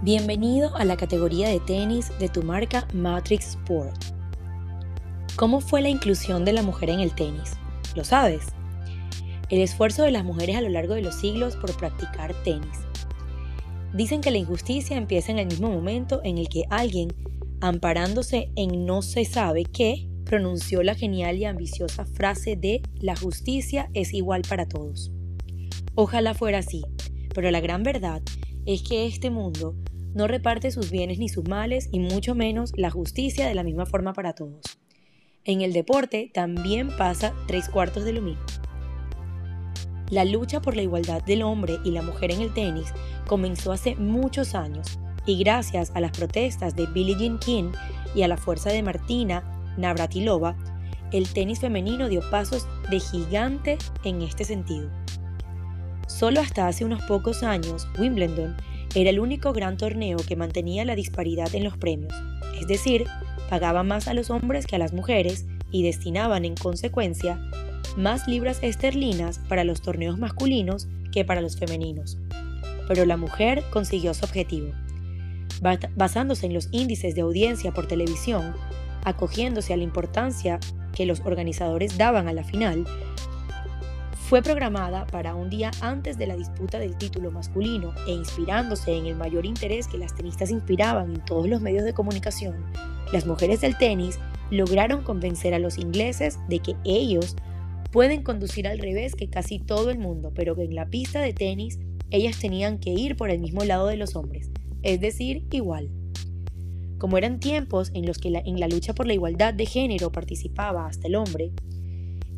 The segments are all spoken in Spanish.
Bienvenido a la categoría de tenis de tu marca Matrix Sport. ¿Cómo fue la inclusión de la mujer en el tenis? ¿Lo sabes? El esfuerzo de las mujeres a lo largo de los siglos por practicar tenis. Dicen que la injusticia empieza en el mismo momento en el que alguien, amparándose en no se sabe qué, pronunció la genial y ambiciosa frase de la justicia es igual para todos. Ojalá fuera así, pero la gran verdad es que este mundo no reparte sus bienes ni sus males y mucho menos la justicia de la misma forma para todos. En el deporte también pasa tres cuartos de lo mismo. La lucha por la igualdad del hombre y la mujer en el tenis comenzó hace muchos años y gracias a las protestas de Billie Jean King y a la fuerza de Martina Navratilova, el tenis femenino dio pasos de gigante en este sentido. Solo hasta hace unos pocos años, Wimbledon era el único gran torneo que mantenía la disparidad en los premios, es decir, pagaban más a los hombres que a las mujeres y destinaban en consecuencia más libras esterlinas para los torneos masculinos que para los femeninos. Pero la mujer consiguió su objetivo. Basándose en los índices de audiencia por televisión, acogiéndose a la importancia que los organizadores daban a la final, fue programada para un día antes de la disputa del título masculino e inspirándose en el mayor interés que las tenistas inspiraban en todos los medios de comunicación, las mujeres del tenis lograron convencer a los ingleses de que ellos pueden conducir al revés que casi todo el mundo, pero que en la pista de tenis ellas tenían que ir por el mismo lado de los hombres, es decir, igual. Como eran tiempos en los que en la lucha por la igualdad de género participaba hasta el hombre,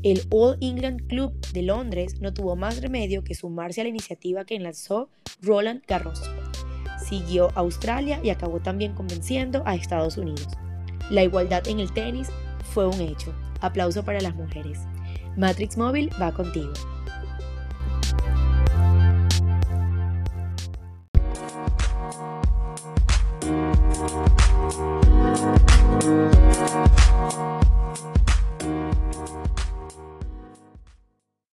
el All England Club de Londres no tuvo más remedio que sumarse a la iniciativa que lanzó Roland Garros. Siguió Australia y acabó también convenciendo a Estados Unidos. La igualdad en el tenis fue un hecho. Aplauso para las mujeres. Matrix Móvil va contigo.